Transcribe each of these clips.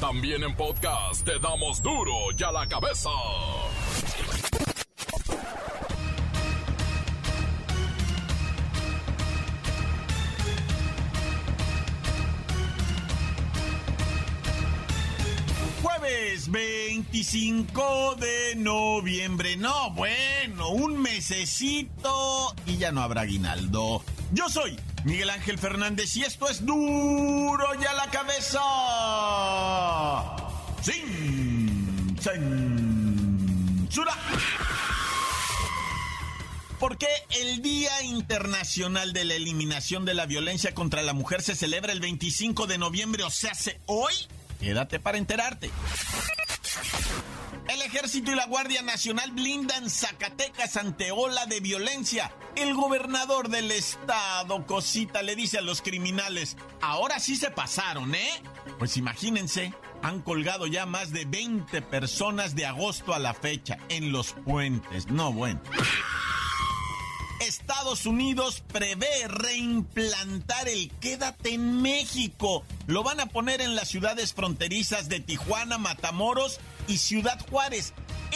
También en podcast te damos duro y a la cabeza. Jueves 25 de noviembre. No, bueno, un mesecito y ya no habrá aguinaldo. Yo soy Miguel Ángel Fernández y esto es duro ya la cabeza. Sin censura. ¿Por qué el Día Internacional de la Eliminación de la Violencia contra la Mujer se celebra el 25 de noviembre, o sea, hace hoy? Quédate para enterarte. El ejército y la Guardia Nacional blindan Zacatecas ante ola de violencia. El gobernador del estado, Cosita, le dice a los criminales, ahora sí se pasaron, ¿eh? Pues imagínense, han colgado ya más de 20 personas de agosto a la fecha en los puentes. No, bueno. Estados Unidos prevé reimplantar el Quédate en México. Lo van a poner en las ciudades fronterizas de Tijuana, Matamoros y Ciudad Juárez.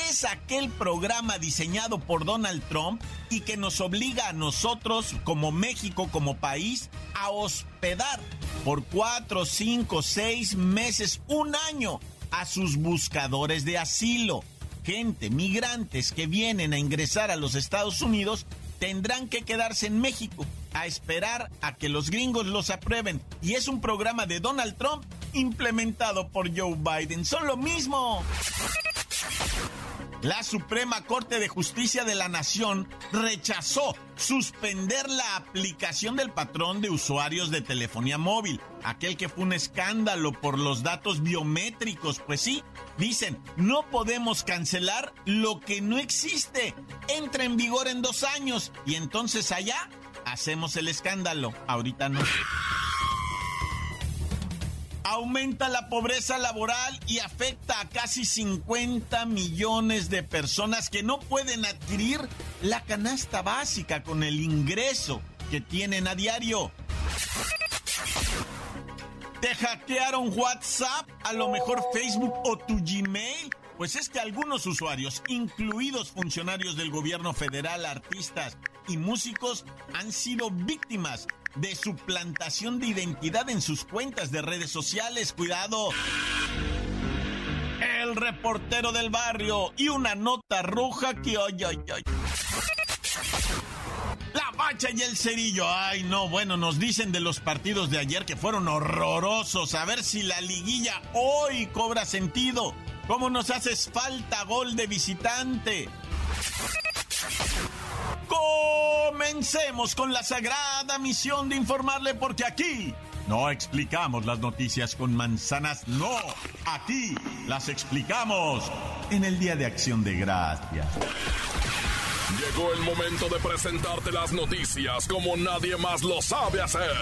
Es aquel programa diseñado por Donald Trump y que nos obliga a nosotros, como México, como país, a hospedar por cuatro, cinco, seis meses, un año a sus buscadores de asilo. Gente, migrantes que vienen a ingresar a los Estados Unidos tendrán que quedarse en México a esperar a que los gringos los aprueben. Y es un programa de Donald Trump implementado por Joe Biden. Son lo mismo. La Suprema Corte de Justicia de la Nación rechazó suspender la aplicación del patrón de usuarios de telefonía móvil, aquel que fue un escándalo por los datos biométricos. Pues sí, dicen, no podemos cancelar lo que no existe. Entra en vigor en dos años y entonces allá hacemos el escándalo. Ahorita no. Aumenta la pobreza laboral y afecta a casi 50 millones de personas que no pueden adquirir la canasta básica con el ingreso que tienen a diario. ¿Te hackearon WhatsApp? A lo mejor Facebook o tu Gmail. Pues es que algunos usuarios, incluidos funcionarios del gobierno federal, artistas y músicos, han sido víctimas de suplantación de identidad en sus cuentas de redes sociales. Cuidado. El reportero del barrio y una nota roja que ay, ay, ay. La bacha y el cerillo. Ay, no, bueno, nos dicen de los partidos de ayer que fueron horrorosos. A ver si la liguilla hoy cobra sentido. ¿Cómo nos haces falta gol de visitante? Comencemos con la sagrada misión de informarle porque aquí no explicamos las noticias con manzanas, no, aquí las explicamos en el Día de Acción de Gracias. Llegó el momento de presentarte las noticias como nadie más lo sabe hacer.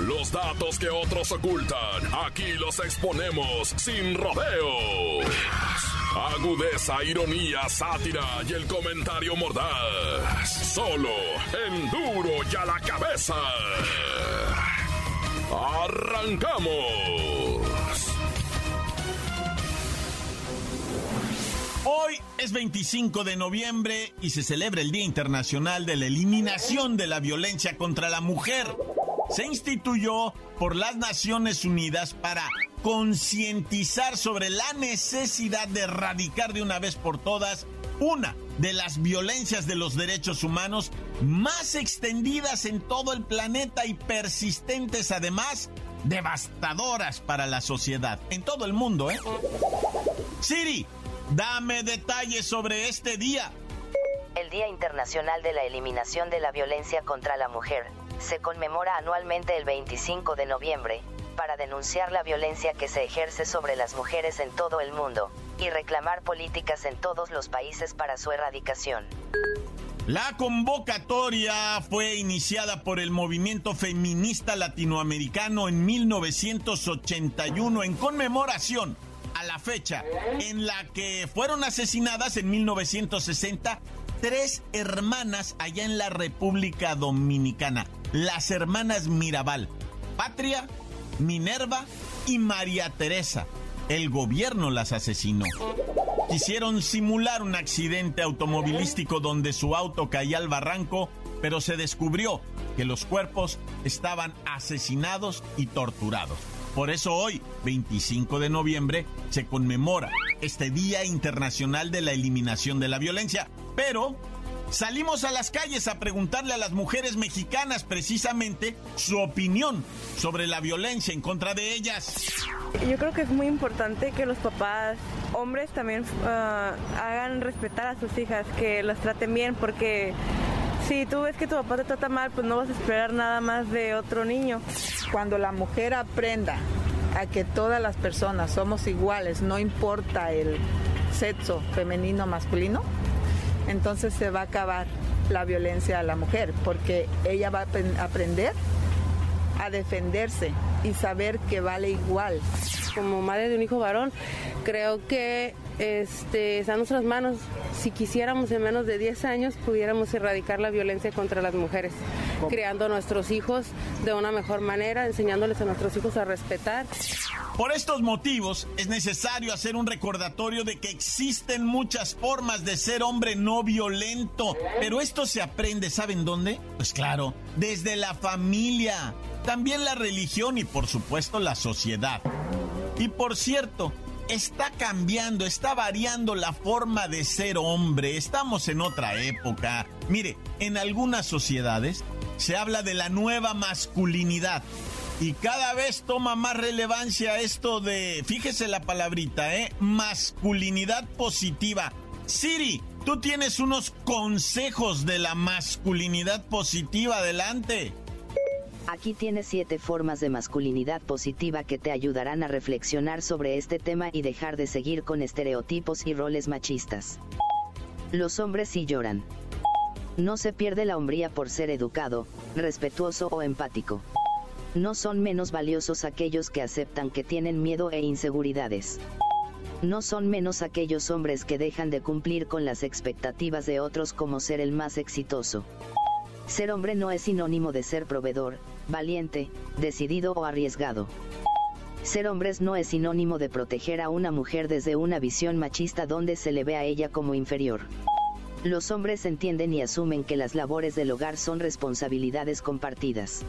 Los datos que otros ocultan, aquí los exponemos sin rodeos. Agudeza, ironía, sátira y el comentario mordaz. Solo en duro y a la cabeza. ¡Arrancamos! Hoy es 25 de noviembre y se celebra el Día Internacional de la Eliminación de la Violencia contra la Mujer. Se instituyó por las Naciones Unidas para concientizar sobre la necesidad de erradicar de una vez por todas una de las violencias de los derechos humanos más extendidas en todo el planeta y persistentes además, devastadoras para la sociedad, en todo el mundo, ¿eh? Siri, dame detalles sobre este día. El Día Internacional de la Eliminación de la Violencia contra la Mujer se conmemora anualmente el 25 de noviembre, para denunciar la violencia que se ejerce sobre las mujeres en todo el mundo, y reclamar políticas en todos los países para su erradicación. La convocatoria fue iniciada por el movimiento feminista latinoamericano en 1981 en conmemoración a la fecha en la que fueron asesinadas en 1960 tres hermanas allá en la República Dominicana, las hermanas Mirabal, Patria, Minerva y María Teresa. el gobierno las asesinó. Quisieron simular un accidente automovilístico donde su auto caía al barranco, pero se descubrió que los cuerpos estaban asesinados y torturados. Por eso hoy, 25 de noviembre, se conmemora este Día Internacional de la Eliminación de la Violencia. Pero salimos a las calles a preguntarle a las mujeres mexicanas precisamente su opinión sobre la violencia en contra de ellas. Yo creo que es muy importante que los papás, hombres también, ah, hagan respetar a sus hijas, que las traten bien, porque si tú ves que tu papá te trata mal, pues no vas a esperar nada más de otro niño. Cuando la mujer aprenda a que todas las personas somos iguales, no importa el sexo femenino o masculino, entonces se va a acabar la violencia a la mujer, porque ella va a aprender a defenderse y saber que vale igual. Como madre de un hijo varón, creo que este, está en nuestras manos. Si quisiéramos en menos de 10 años, pudiéramos erradicar la violencia contra las mujeres, creando a nuestros hijos de una mejor manera, enseñándoles a nuestros hijos a respetar. Por estos motivos, es necesario hacer un recordatorio de que existen muchas formas de ser hombre no violento, pero esto se aprende, ¿saben dónde? Pues claro, desde la familia, también la religión y por supuesto la sociedad. Y por cierto, está cambiando, está variando la forma de ser hombre. Estamos en otra época. Mire, en algunas sociedades se habla de la nueva masculinidad. Y cada vez toma más relevancia esto de, fíjese la palabrita, ¿eh? Masculinidad positiva. Siri, tú tienes unos consejos de la masculinidad positiva. Adelante. Aquí tienes siete formas de masculinidad positiva que te ayudarán a reflexionar sobre este tema y dejar de seguir con estereotipos y roles machistas. Los hombres sí lloran. No se pierde la hombría por ser educado, respetuoso o empático. No son menos valiosos aquellos que aceptan que tienen miedo e inseguridades. No son menos aquellos hombres que dejan de cumplir con las expectativas de otros como ser el más exitoso. Ser hombre no es sinónimo de ser proveedor, valiente, decidido o arriesgado. Ser hombres no es sinónimo de proteger a una mujer desde una visión machista donde se le ve a ella como inferior. Los hombres entienden y asumen que las labores del hogar son responsabilidades compartidas.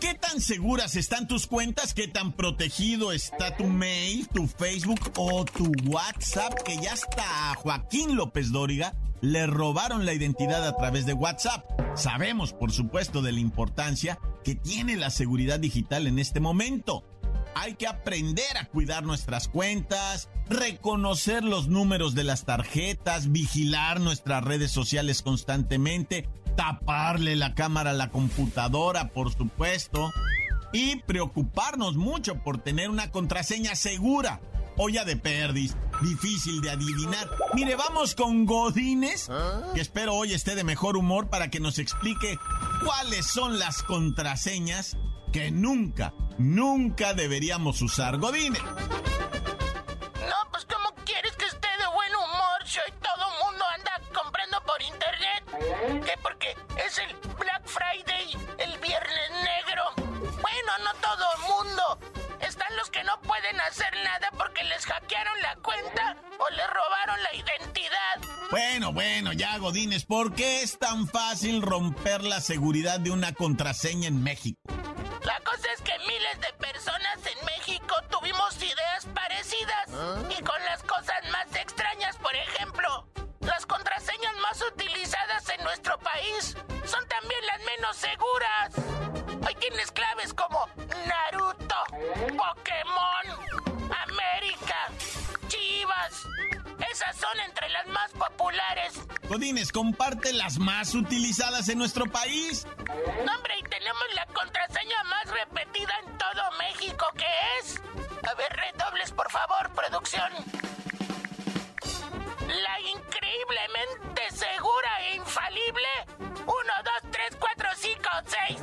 ¿Qué tan seguras están tus cuentas? ¿Qué tan protegido está tu mail, tu Facebook o tu WhatsApp? Que ya está Joaquín López Dóriga le robaron la identidad a través de WhatsApp. Sabemos, por supuesto, de la importancia que tiene la seguridad digital en este momento. Hay que aprender a cuidar nuestras cuentas, reconocer los números de las tarjetas, vigilar nuestras redes sociales constantemente, taparle la cámara a la computadora, por supuesto, y preocuparnos mucho por tener una contraseña segura olla de perdis, difícil de adivinar. Mire, vamos con Godines, que espero hoy esté de mejor humor para que nos explique cuáles son las contraseñas que nunca, nunca deberíamos usar. Godines. Pueden hacer nada porque les hackearon la cuenta o les robaron la identidad. Bueno, bueno, ya Godines, ¿por qué es tan fácil romper la seguridad de una contraseña en México? La cosa es que miles de personas en México tuvimos ideas parecidas ¿Ah? y con las cosas más extrañas, por ejemplo, las contraseñas más utilizadas nuestro país son también las menos seguras. Hay tienes claves como Naruto, Pokémon, América, Chivas. Esas son entre las más populares. Godines, comparte las más utilizadas en nuestro país. No, hombre, y tenemos la contraseña más repetida en todo México, que es... A ver, redobles, por favor, producción. La increíblemente segura e infalible 1, 2, 3, 4, 5, 6.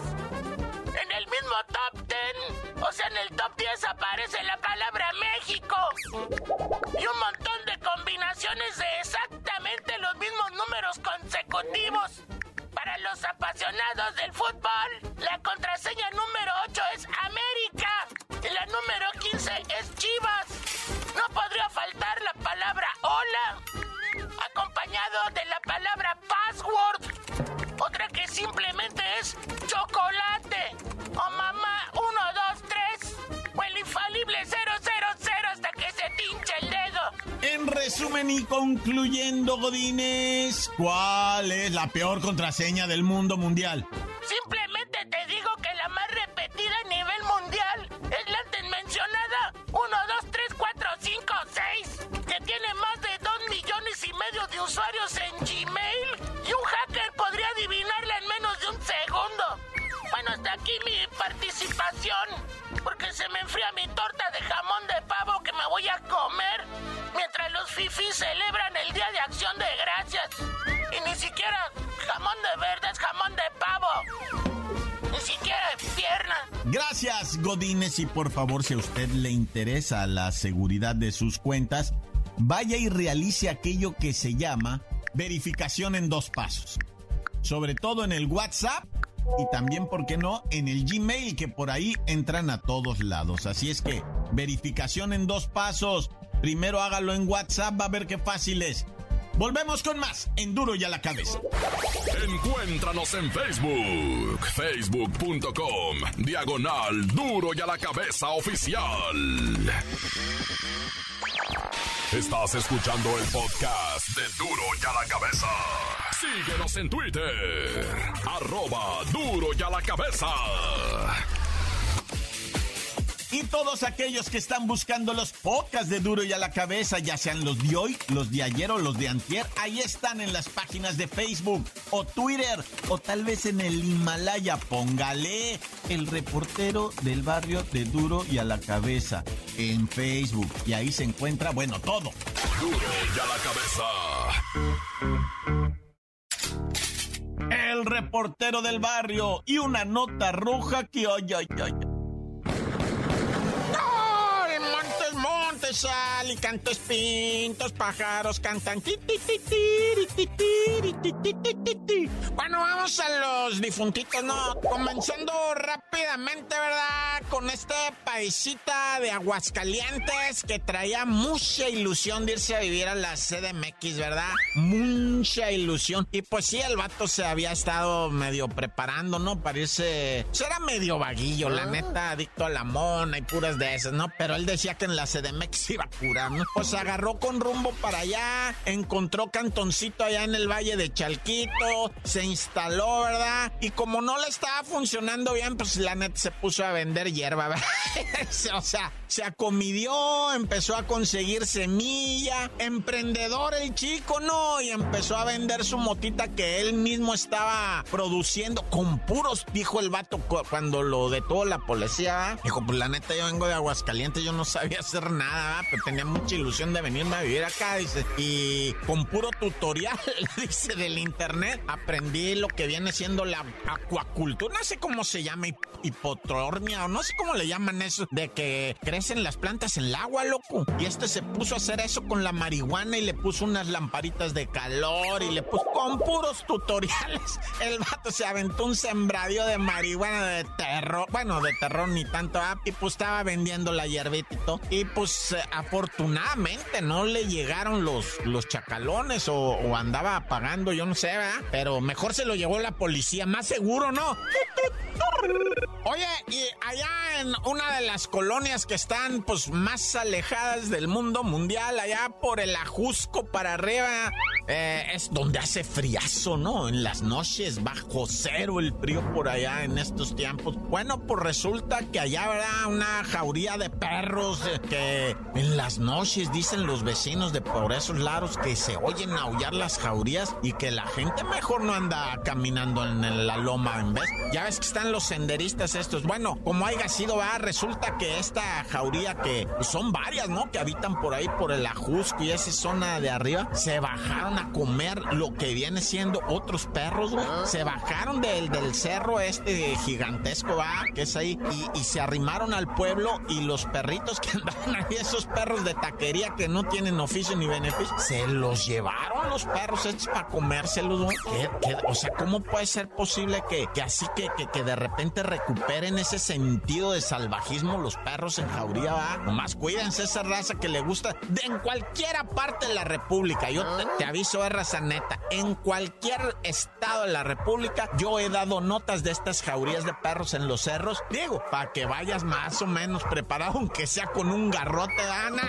En el mismo top 10, o sea, en el top 10 aparece la palabra México. Y un montón de combinaciones de exactamente los mismos números consecutivos. Para los apasionados del fútbol, la contraseña número 8 es América. Y la número 15 es Chivas. No podría faltar concluyendo, Godines, ¿cuál es la peor contraseña del mundo mundial? El Día de Acción de Gracias. Y ni siquiera jamón de verde, jamón de pavo. Ni siquiera pierna. Gracias, Godines, y por favor, si a usted le interesa la seguridad de sus cuentas, vaya y realice aquello que se llama verificación en dos pasos. Sobre todo en el WhatsApp y también, ¿por qué no?, en el Gmail, que por ahí entran a todos lados. Así es que, verificación en dos pasos. Primero hágalo en WhatsApp, va a ver qué fácil es. Volvemos con más en Duro y a la cabeza. Encuéntranos en Facebook, facebook.com, diagonal Duro y a la cabeza oficial. Estás escuchando el podcast de Duro y a la cabeza. Síguenos en Twitter, arroba Duro y a la cabeza. Y todos aquellos que están buscando los podcasts de Duro y a la cabeza, ya sean los de hoy, los de ayer o los de antier, ahí están en las páginas de Facebook o Twitter o tal vez en el Himalaya. Póngale el reportero del barrio de Duro y a la cabeza en Facebook. Y ahí se encuentra, bueno, todo. Duro y a la cabeza. El reportero del barrio y una nota roja que ay, ay, ay. Sal y cantos pintos, pájaros cantan. Bueno, vamos a los difuntitos, ¿no? Comenzando rápidamente, ¿verdad? Con este paisita de Aguascalientes que traía mucha ilusión de irse a vivir a la CDMX, ¿verdad? Mucha ilusión. Y pues sí, el vato se había estado medio preparando, ¿no? Parece... Será medio vaguillo, la neta, adicto a la mona y puras de esas, ¿no? Pero él decía que en la CDMX iba a curar, ¿no? Pues agarró con rumbo para allá, encontró cantoncito allá en el Valle de Chalquito, se instaló, ¿verdad? Y como no le estaba funcionando bien, pues la neta se puso a vender hierba, ¿verdad? o sea, se acomidió, empezó a conseguir semilla, emprendedor el chico, ¿no? Y empezó a vender su motita que él mismo estaba produciendo con puros, dijo el vato cuando lo detuvo la policía, ¿verdad? Dijo, pues la neta yo vengo de Aguascalientes, yo no sabía hacer nada, ¿verdad? pero tenía mucha ilusión de venirme a vivir acá, dice, y con puro tutorial, dice, del internet, aprendí lo que viene siendo la acuacultura, no sé cómo se llama, hipotrornia, o no sé cómo le llaman eso, de que crecen las plantas en el agua, loco. Y este se puso a hacer eso con la marihuana y le puso unas lamparitas de calor y le puso con puros tutoriales. El vato se aventó un sembradío de marihuana de terror, bueno, de terror ni tanto, ¿ah? y pues estaba vendiendo la hierbita y todo. Y pues afortunadamente no le llegaron los, los chacalones o, o andaba apagando, yo no sé, ¿verdad? Pero mejor se lo llevó la policía, más seguro, ¿no? Oye, y allá en una de las colonias que están pues más alejadas del mundo mundial, allá por el Ajusco para arriba, eh, es donde hace friazo, ¿no? En las noches, bajo cero el frío por allá en estos tiempos. Bueno, pues resulta que allá habrá una jauría de perros eh, que en las noches dicen los vecinos de por esos lados que se oyen aullar las jaurías y que la gente mejor no anda caminando en la loma en vez. Ya ves que están los senderistas estos. Bueno, como haya sido, va, resulta que esta jauría que son varias, ¿no? Que habitan por ahí por el Ajusco y esa zona de arriba, se bajaron a comer lo que viene siendo otros perros, güey. Se bajaron del, del cerro este gigantesco, va, que es ahí, y, y se arrimaron al pueblo y los perritos que andaban ahí, esos perros de taquería que no tienen oficio ni beneficio, se los llevaron los perros estos para comérselos, güey. ¿Qué, qué, o sea, ¿cómo puede ser posible que, que así que, que, que de repente recuperen ese sentido de salvajismo los perros en jauría, va? Nomás cuídense esa raza que le gusta de en cualquier parte de la República. Yo te, te aviso, es raza neta. En cualquier estado de la República, yo he dado notas de estas jaurías de perros en los cerros. Digo, para que vayas más o menos preparado, aunque sea con un garrote, Ana.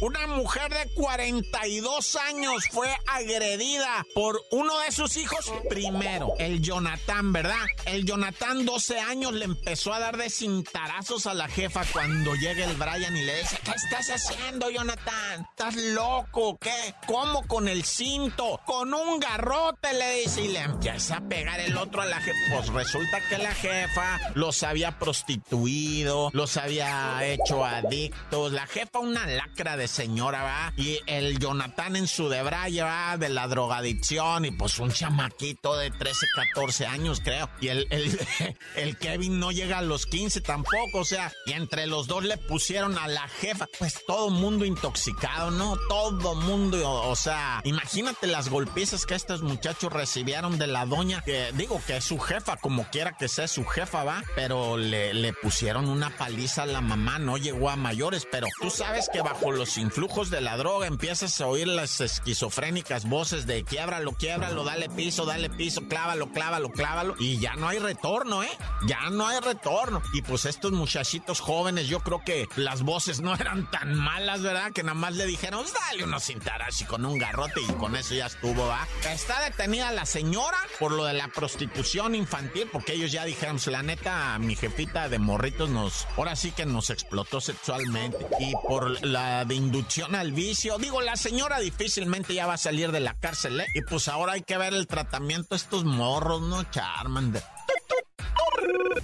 Una mujer de 42 años fue agredida por uno de sus hijos primero, el Jonathan, ¿verdad? El Jonathan, 12 años, le empezó a dar de cintarazos a la jefa cuando llega el Brian y le dice, ¿qué estás haciendo, Jonathan? ¿Estás loco? ¿Qué? ¿Cómo con el cinto? Con un garrote, le dice, y le empieza a pegar el otro a la jefa. Pues resulta que la jefa los había prostituido, los había hecho adictos. La jefa una lacra de señora, ¿va? Y el Jonathan en su debraye, ¿va? De la drogadicción y pues un chamaquito de 13, 14 años, creo. Y el, el, Kevin no llega a los 15 tampoco, o sea, y entre los dos le pusieron a la jefa, pues todo mundo intoxicado, ¿no? Todo mundo, o, sea, imagínate las golpizas que estos muchachos recibieron de la doña, que digo que es su jefa, como quiera que sea su jefa, va, pero le, le pusieron una paliza a la mamá, no llegó a mayores, pero tú sabes que bajo los influjos de la droga empiezas a oír las esquizofrénicas voces de quiebralo, quiebralo, dale piso, dale piso, clávalo, clávalo, clávalo, y ya no hay retorno, ¿eh? Ya no hay retorno. Y pues estos muchachitos jóvenes, yo creo que las voces no eran tan malas, ¿verdad? Que nada más le dijeron, dale unos y con un garrote y con eso ya estuvo, ¿va? Está detenida la señora por lo de la prostitución infantil, porque ellos ya dijeron, pues, la neta, mi jefita de morritos nos, ahora sí que nos explotó sexualmente. Y por la de inducción al vicio, digo, la señora difícilmente ya va a salir de la cárcel, ¿eh? Y pues ahora hay que ver el tratamiento estos morros, ¿no? Charmander.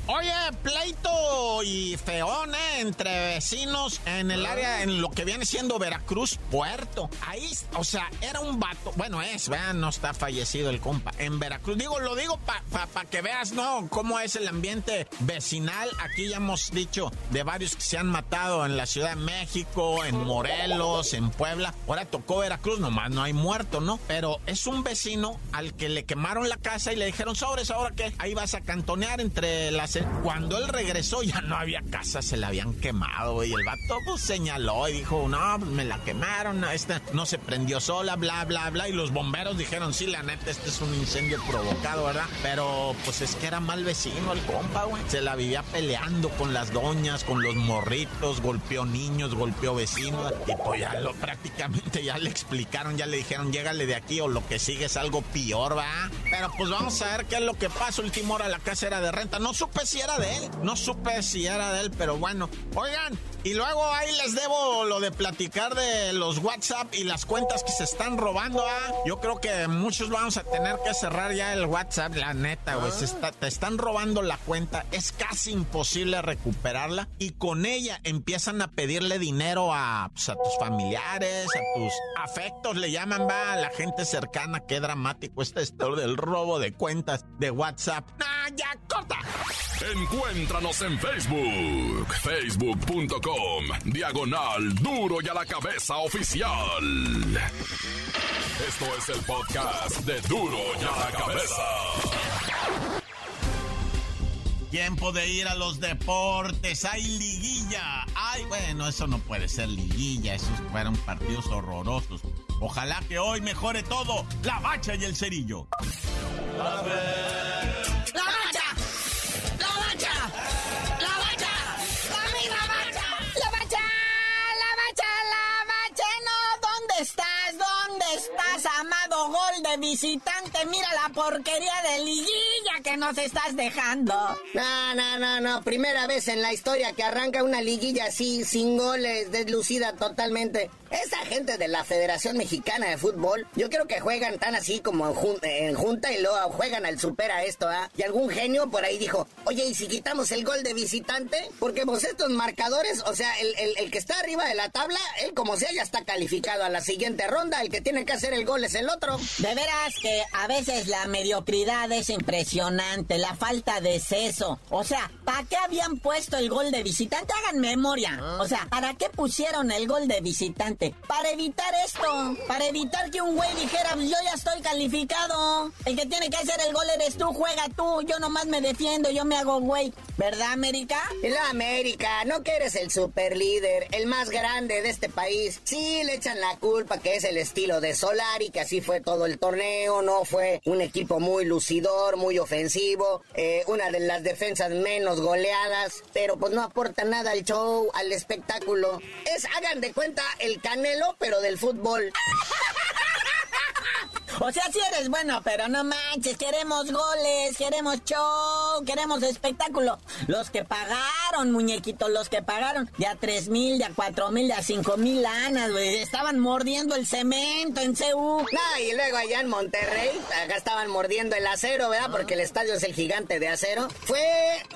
Oye, pleito y feón, ¿eh? Entre vecinos en el área, en lo que viene siendo Veracruz, Puerto. Ahí, o sea, era un vato. Bueno, es, vean, no está fallecido el compa. En Veracruz, digo, lo digo para pa, que veas, ¿no? Cómo es el ambiente vecinal. Aquí ya hemos dicho de varios que se han matado en la Ciudad de México, en Morelos, en Puebla. Ahora tocó Veracruz, nomás no hay muerto, ¿no? Pero es un vecino al que le quemaron la casa y le dijeron, sobres, ¿ahora qué? Ahí vas a cantonear entre las cuando él regresó ya no había casa, se la habían quemado, y el vato pues, señaló y dijo, no, pues, me la quemaron, esta no se prendió sola, bla, bla, bla, y los bomberos dijeron, sí, la neta, este es un incendio provocado, ¿verdad? Pero pues es que era mal vecino el compa, güey. Se la vivía peleando con las doñas, con los morritos, golpeó niños, golpeó vecinos, y pues ya lo prácticamente ya le explicaron, ya le dijeron, llégale de aquí o lo que sigue es algo peor, va. Pero pues vamos a ver qué es lo que pasa. Última hora la casa era de renta. No supe si era de él. No supe si era de él, pero bueno. Oigan, y luego ahí les debo lo de platicar de los WhatsApp y las cuentas que se están robando. ¿ah? Yo creo que muchos vamos a tener que cerrar ya el WhatsApp, la neta, güey. te están robando la cuenta. Es casi imposible recuperarla. Y con ella empiezan a pedirle dinero a, pues, a tus familiares, a tus afectos, le llaman, va, a la gente cercana. Qué dramático este historia del robo de cuentas de WhatsApp. ¡Ah, ya, corta! Encuéntranos en Facebook, facebook.com, diagonal duro y a la cabeza oficial. Esto es el podcast de duro y a la cabeza. Tiempo de ir a los deportes. Hay liguilla. Ay, bueno, eso no puede ser liguilla. Esos fueron partidos horrorosos. Ojalá que hoy mejore todo. La bacha y el cerillo. ¡La visita mira la porquería de liguilla que nos estás dejando. No, no, no, no. Primera vez en la historia que arranca una liguilla así, sin goles, deslucida totalmente. Esa gente de la Federación Mexicana de Fútbol, yo creo que juegan tan así como en, junta y luego juegan al supera esto, ¿ah? Y algún genio por ahí dijo, oye, ¿y si quitamos el gol de visitante? Porque pues estos marcadores, o sea, el, el que está arriba de la tabla, él como sea ya está calificado a la siguiente ronda, el que tiene que hacer el gol es el otro. De veras que a veces la mediocridad es impresionante, la falta de seso. O sea, ¿para qué habían puesto el gol de visitante? Hagan memoria. O sea, ¿para qué pusieron el gol de visitante? Para evitar esto, para evitar que un güey dijera, yo ya estoy calificado. El que tiene que hacer el gol eres tú, juega tú, yo nomás me defiendo, yo me hago güey. ¿Verdad, América? La América, no que eres el super líder, el más grande de este país. Sí, le echan la culpa que es el estilo de Solari, que así fue todo el torneo, no fue un equipo muy lucidor, muy ofensivo eh, una de las defensas menos goleadas, pero pues no aporta nada al show, al espectáculo. Es, hagan de cuenta, el canelo, pero del fútbol. O sea, si eres bueno, pero no manches, queremos goles, queremos show, queremos espectáculo. Los que pagaron, muñequitos, los que pagaron de a tres mil, de a cuatro mil, de a cinco mil lanas, güey. Estaban mordiendo el cemento en CU. No, y luego allá en Monterrey, acá estaban mordiendo el acero, ¿verdad? Porque el estadio es el gigante de acero. Fue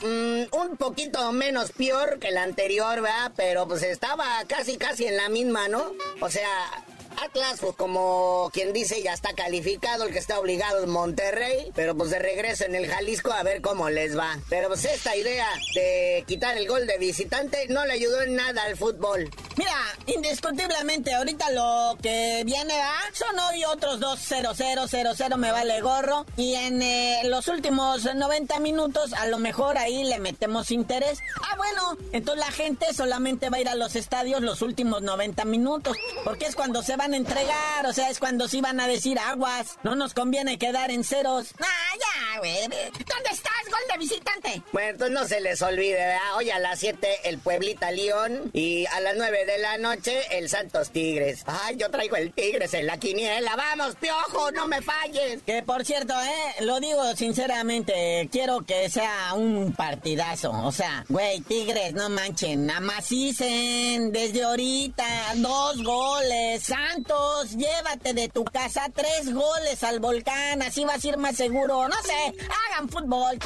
mm, un poquito menos peor que el anterior, ¿verdad? Pero pues estaba casi, casi en la misma, ¿no? O sea, Atlas, pues como quien dice, ya está calificado, el que está obligado es Monterrey, pero pues de regreso en el Jalisco a ver cómo les va. Pero pues esta idea de quitar el gol de visitante no le ayudó en nada al fútbol. Mira, indiscutiblemente ahorita lo que viene a son hoy otros 2-0-0-0-0 me vale gorro y en eh, los últimos 90 minutos a lo mejor ahí le metemos interés. Ah, bueno, entonces la gente solamente va a ir a los estadios los últimos 90 minutos, porque es cuando se va a entregar, o sea, es cuando se iban a decir aguas. No nos conviene quedar en ceros. Ah, ya, güey. ¿Dónde estás, gol de visitante? Bueno, entonces no se les olvide, ¿verdad? Hoy a las 7 el Pueblita León y a las 9 de la noche el Santos Tigres. Ay, yo traigo el Tigres en la quiniela. Vamos, piojo, no me falles. Que por cierto, eh, lo digo sinceramente, quiero que sea un partidazo. O sea, güey, Tigres, no manchen, amacicen desde ahorita, dos goles. Santos, llévate de tu casa tres goles al volcán, así vas a ir más seguro. No sé, hagan fútbol.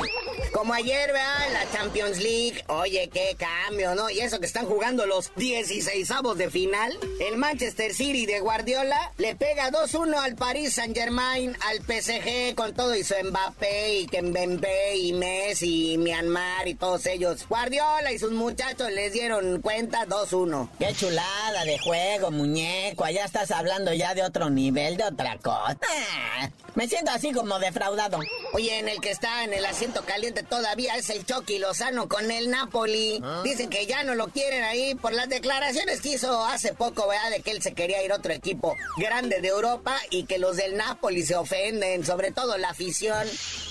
Como ayer, vean la Champions League. Oye, qué cambio, ¿no? Y eso que están jugando los 16 de final. El Manchester City de Guardiola le pega 2-1 al Paris Saint Germain, al PSG con todo y su Mbappé y Kembembe y Messi y Myanmar y todos ellos. Guardiola y sus muchachos les dieron cuenta 2-1. Qué chulada de juego, muñeco. Allá estás hablando ya de otro nivel, de otra cosa. Me siento así como defraudado. Oye, en el que está en el asiento caliente todavía es el Chucky Lozano con el Napoli. Dicen que ya no lo quieren ahí por las declaraciones que hizo hace poco, ¿verdad? De que él se quería ir a otro equipo grande de Europa y que los del Napoli se ofenden, sobre todo la afición.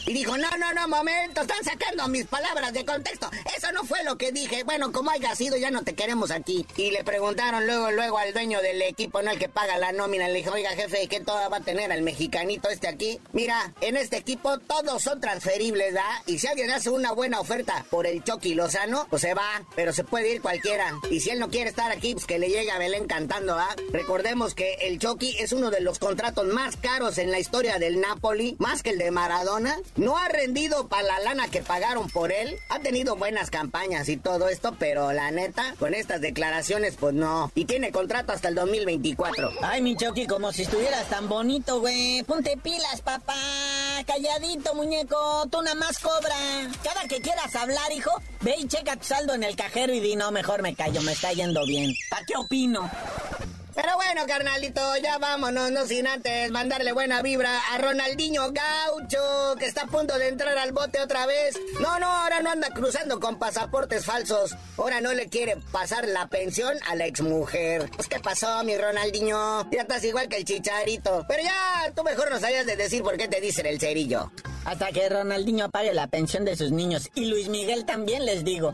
Y dijo, no, no, no, momento, están sacando mis palabras de contexto. Eso no fue lo que dije. Bueno, como haya sido, ya no te queremos aquí. Y le preguntaron luego, luego al dueño del equipo, no el que paga la nómina, le dijo, oiga, jefe, ¿qué toda va a tener al mexicanito este aquí? Mira, en este equipo todos son transferibles, ¿verdad? Y si alguien hace una buena oferta por el Chucky Lozano, pues se va, pero se puede ir cualquiera. Y si él no quiere estar aquí, pues que le llegue a Belén cantando, ¿ah? Recordemos que el Chucky es uno de los contratos más caros en la historia del Napoli, más que el de Maradona. No ha rendido para la lana que pagaron por él. Ha tenido buenas campañas y todo esto, pero la neta, con estas declaraciones, pues no. Y tiene contrato hasta el 2024. Ay, mi Chucky, como si estuvieras tan bonito, güey. Ponte pilas, papá. Calladito, muñeco. Tú nada más cobra. Cada que quieras hablar, hijo, ve y checa tu saldo en el cajero y di, no, mejor me callo, me está yendo bien. ¿Para qué opino? Pero bueno, carnalito, ya vámonos, no sin antes mandarle buena vibra a Ronaldinho Gaucho, que está a punto de entrar al bote otra vez. No, no, ahora no anda cruzando con pasaportes falsos. Ahora no le quiere pasar la pensión a la exmujer. Pues, ¿qué pasó, mi Ronaldinho? Ya estás igual que el chicharito. Pero ya, tú mejor no sabías de decir por qué te dicen el cerillo. Hasta que Ronaldinho pague la pensión de sus niños. Y Luis Miguel también les digo.